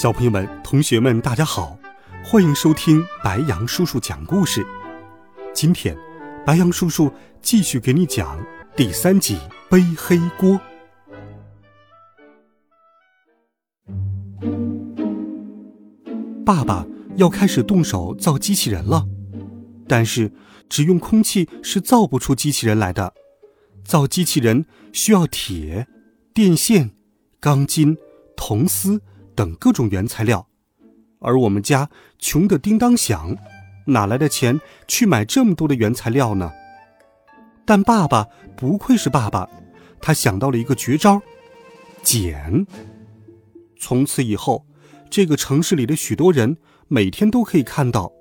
小朋友们、同学们，大家好，欢迎收听白杨叔叔讲故事。今天，白杨叔叔继续给你讲第三集《背黑锅》。爸爸要开始动手造机器人了，但是只用空气是造不出机器人来的。造机器人需要铁、电线、钢筋、铜丝。等各种原材料，而我们家穷得叮当响，哪来的钱去买这么多的原材料呢？但爸爸不愧是爸爸，他想到了一个绝招——捡。从此以后，这个城市里的许多人每天都可以看到，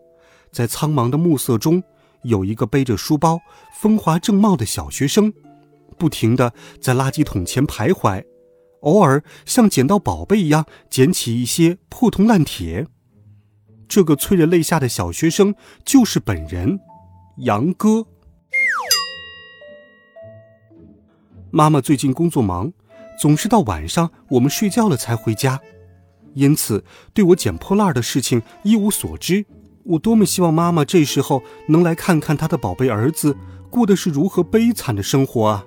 在苍茫的暮色中，有一个背着书包、风华正茂的小学生，不停地在垃圾桶前徘徊。偶尔像捡到宝贝一样捡起一些破铜烂铁。这个催人泪下的小学生就是本人，杨哥。妈妈最近工作忙，总是到晚上我们睡觉了才回家，因此对我捡破烂的事情一无所知。我多么希望妈妈这时候能来看看她的宝贝儿子过的是如何悲惨的生活啊！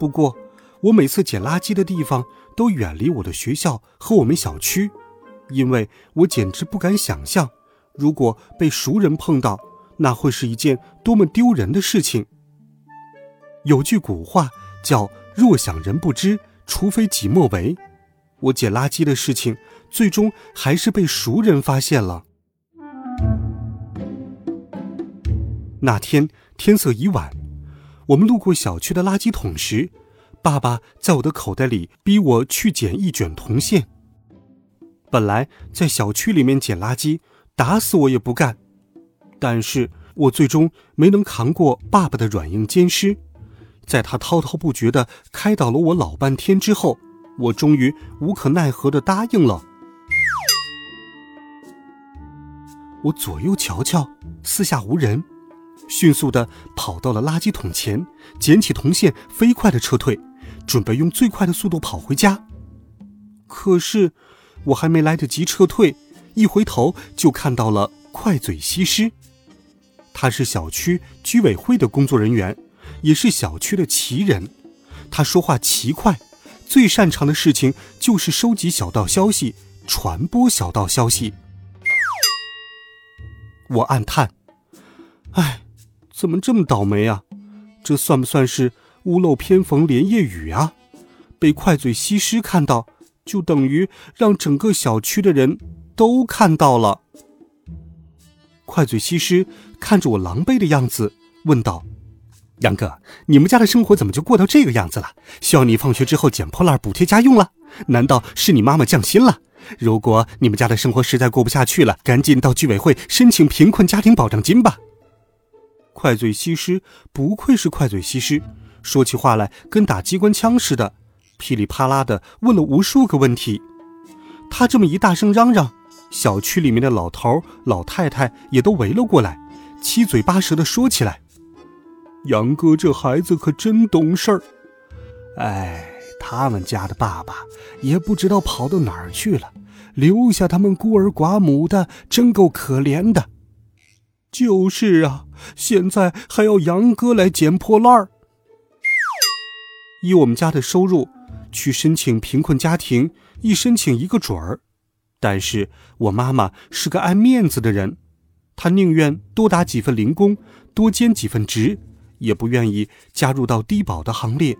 不过，我每次捡垃圾的地方都远离我的学校和我们小区，因为我简直不敢想象，如果被熟人碰到，那会是一件多么丢人的事情。有句古话叫“若想人不知，除非己莫为”。我捡垃圾的事情，最终还是被熟人发现了。那天天色已晚。我们路过小区的垃圾桶时，爸爸在我的口袋里逼我去捡一卷铜线。本来在小区里面捡垃圾，打死我也不干，但是我最终没能扛过爸爸的软硬兼施，在他滔滔不绝的开导了我老半天之后，我终于无可奈何的答应了。我左右瞧瞧，四下无人。迅速的跑到了垃圾桶前，捡起铜线，飞快的撤退，准备用最快的速度跑回家。可是，我还没来得及撤退，一回头就看到了快嘴西施。他是小区居委会的工作人员，也是小区的奇人。他说话奇快，最擅长的事情就是收集小道消息，传播小道消息。我暗叹：“唉。”怎么这么倒霉啊？这算不算是屋漏偏逢连夜雨啊？被快嘴西施看到，就等于让整个小区的人都看到了。快嘴西施看着我狼狈的样子，问道：“杨哥，你们家的生活怎么就过到这个样子了？需要你放学之后捡破烂补贴家用了？难道是你妈妈降薪了？如果你们家的生活实在过不下去了，赶紧到居委会申请贫困家庭保障金吧。”快嘴西施不愧是快嘴西施，说起话来跟打机关枪似的，噼里啪啦的问了无数个问题。他这么一大声嚷嚷，小区里面的老头老太太也都围了过来，七嘴八舌的说起来：“杨哥这孩子可真懂事儿，哎，他们家的爸爸也不知道跑到哪儿去了，留下他们孤儿寡母的，真够可怜的。”就是啊，现在还要杨哥来捡破烂儿。以我们家的收入，去申请贫困家庭，一申请一个准儿。但是我妈妈是个爱面子的人，她宁愿多打几份零工，多兼几份职，也不愿意加入到低保的行列。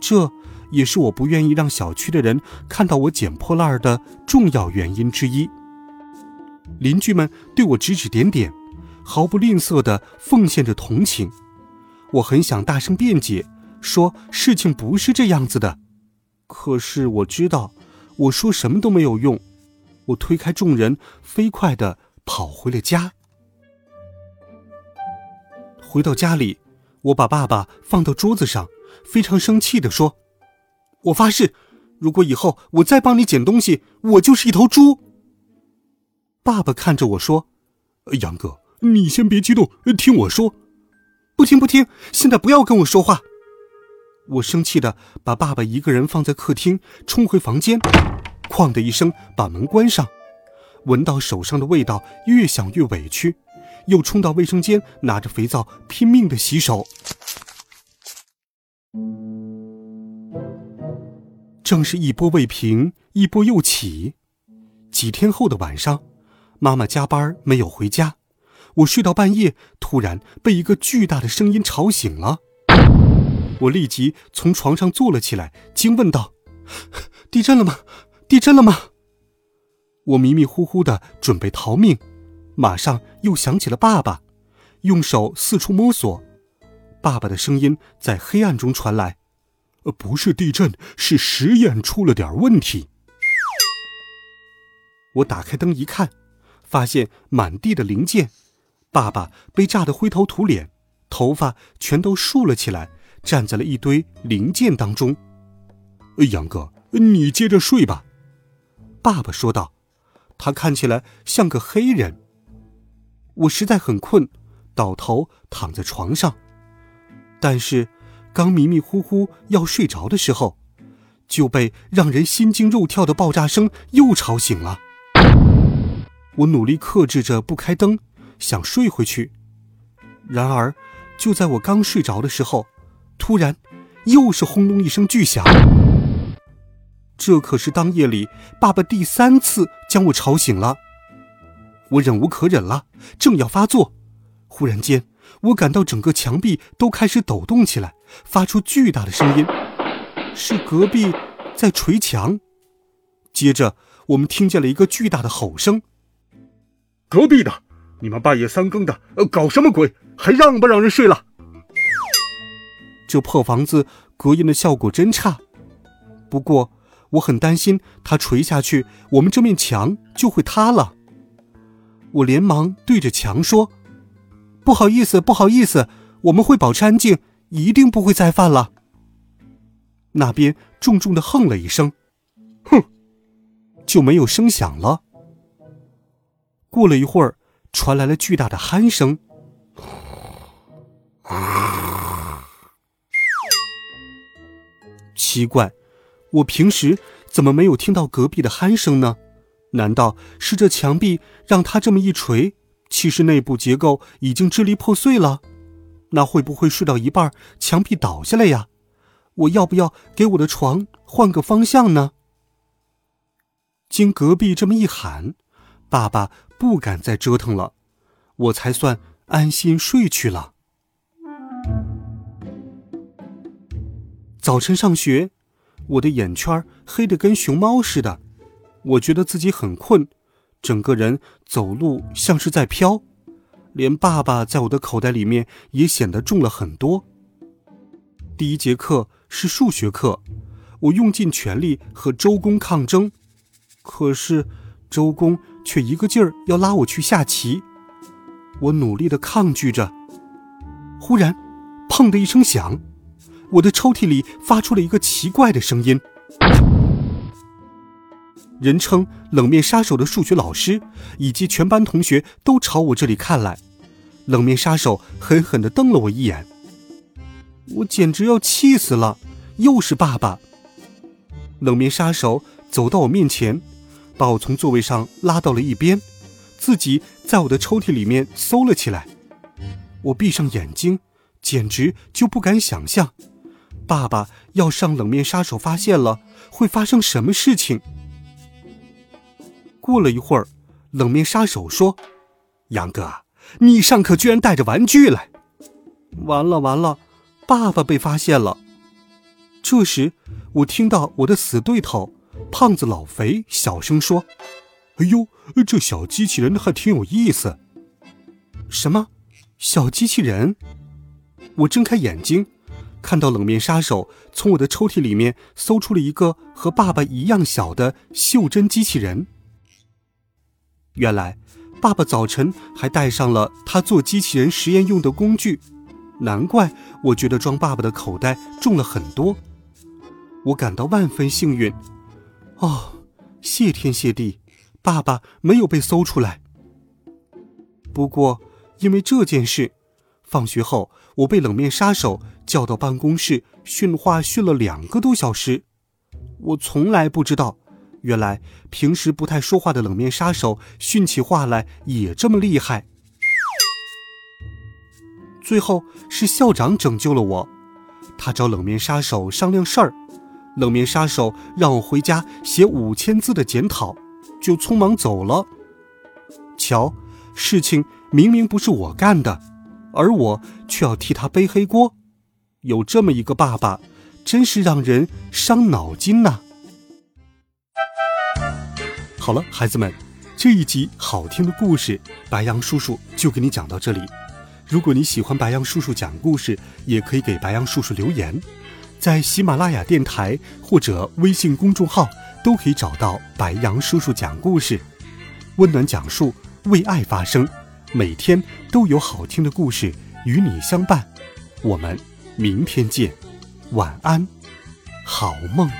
这也是我不愿意让小区的人看到我捡破烂儿的重要原因之一。邻居们对我指指点点。毫不吝啬地奉献着同情，我很想大声辩解，说事情不是这样子的。可是我知道，我说什么都没有用，我推开众人，飞快的跑回了家。回到家里，我把爸爸放到桌子上，非常生气的说：“我发誓，如果以后我再帮你捡东西，我就是一头猪。”爸爸看着我说：“杨哥，你先别激动，听我说。不听不听，现在不要跟我说话。”我生气的把爸爸一个人放在客厅，冲回房间，哐的一声把门关上，闻到手上的味道，越想越委屈。又冲到卫生间，拿着肥皂拼命的洗手。正是一波未平，一波又起。几天后的晚上，妈妈加班没有回家，我睡到半夜，突然被一个巨大的声音吵醒了。我立即从床上坐了起来，惊问道：“地震了吗？地震了吗？”我迷迷糊糊的准备逃命。马上又想起了爸爸，用手四处摸索，爸爸的声音在黑暗中传来：“呃，不是地震，是实验出了点问题。”我打开灯一看，发现满地的零件，爸爸被炸得灰头土脸，头发全都竖了起来，站在了一堆零件当中。杨哥，你接着睡吧。”爸爸说道，他看起来像个黑人。我实在很困，倒头躺在床上。但是，刚迷迷糊糊要睡着的时候，就被让人心惊肉跳的爆炸声又吵醒了。我努力克制着不开灯，想睡回去。然而，就在我刚睡着的时候，突然又是轰隆一声巨响。这可是当夜里爸爸第三次将我吵醒了。我忍无可忍了，正要发作，忽然间，我感到整个墙壁都开始抖动起来，发出巨大的声音，是隔壁在捶墙。接着，我们听见了一个巨大的吼声：“隔壁的，你们半夜三更的，呃，搞什么鬼？还让不让人睡了？”这破房子隔音的效果真差，不过我很担心，它垂下去，我们这面墙就会塌了。我连忙对着墙说：“不好意思，不好意思，我们会保持安静，一定不会再犯了。”那边重重的哼了一声，“哼”，就没有声响了。过了一会儿，传来了巨大的鼾声，“奇怪，我平时怎么没有听到隔壁的鼾声呢？”难道是这墙壁让他这么一锤，其实内部结构已经支离破碎了？那会不会睡到一半，墙壁倒下来呀？我要不要给我的床换个方向呢？经隔壁这么一喊，爸爸不敢再折腾了，我才算安心睡去了。早晨上学，我的眼圈黑得跟熊猫似的。我觉得自己很困，整个人走路像是在飘，连爸爸在我的口袋里面也显得重了很多。第一节课是数学课，我用尽全力和周公抗争，可是周公却一个劲儿要拉我去下棋。我努力的抗拒着，忽然，砰的一声响，我的抽屉里发出了一个奇怪的声音。人称“冷面杀手”的数学老师以及全班同学都朝我这里看来，冷面杀手狠狠地瞪了我一眼，我简直要气死了！又是爸爸。冷面杀手走到我面前，把我从座位上拉到了一边，自己在我的抽屉里面搜了起来。我闭上眼睛，简直就不敢想象，爸爸要上冷面杀手发现了会发生什么事情。过了一会儿，冷面杀手说：“杨哥，你上课居然带着玩具来！”完了完了，爸爸被发现了。这时，我听到我的死对头胖子老肥小声说：“哎呦，这小机器人还挺有意思。”什么？小机器人？我睁开眼睛，看到冷面杀手从我的抽屉里面搜出了一个和爸爸一样小的袖珍机器人。原来，爸爸早晨还带上了他做机器人实验用的工具，难怪我觉得装爸爸的口袋重了很多。我感到万分幸运，哦，谢天谢地，爸爸没有被搜出来。不过，因为这件事，放学后我被冷面杀手叫到办公室训话，训了两个多小时。我从来不知道。原来平时不太说话的冷面杀手训起话来也这么厉害。最后是校长拯救了我，他找冷面杀手商量事儿，冷面杀手让我回家写五千字的检讨，就匆忙走了。瞧，事情明明不是我干的，而我却要替他背黑锅，有这么一个爸爸，真是让人伤脑筋呐。好了，孩子们，这一集好听的故事，白羊叔叔就给你讲到这里。如果你喜欢白羊叔叔讲故事，也可以给白羊叔叔留言，在喜马拉雅电台或者微信公众号都可以找到白羊叔叔讲故事。温暖讲述，为爱发声，每天都有好听的故事与你相伴。我们明天见，晚安，好梦。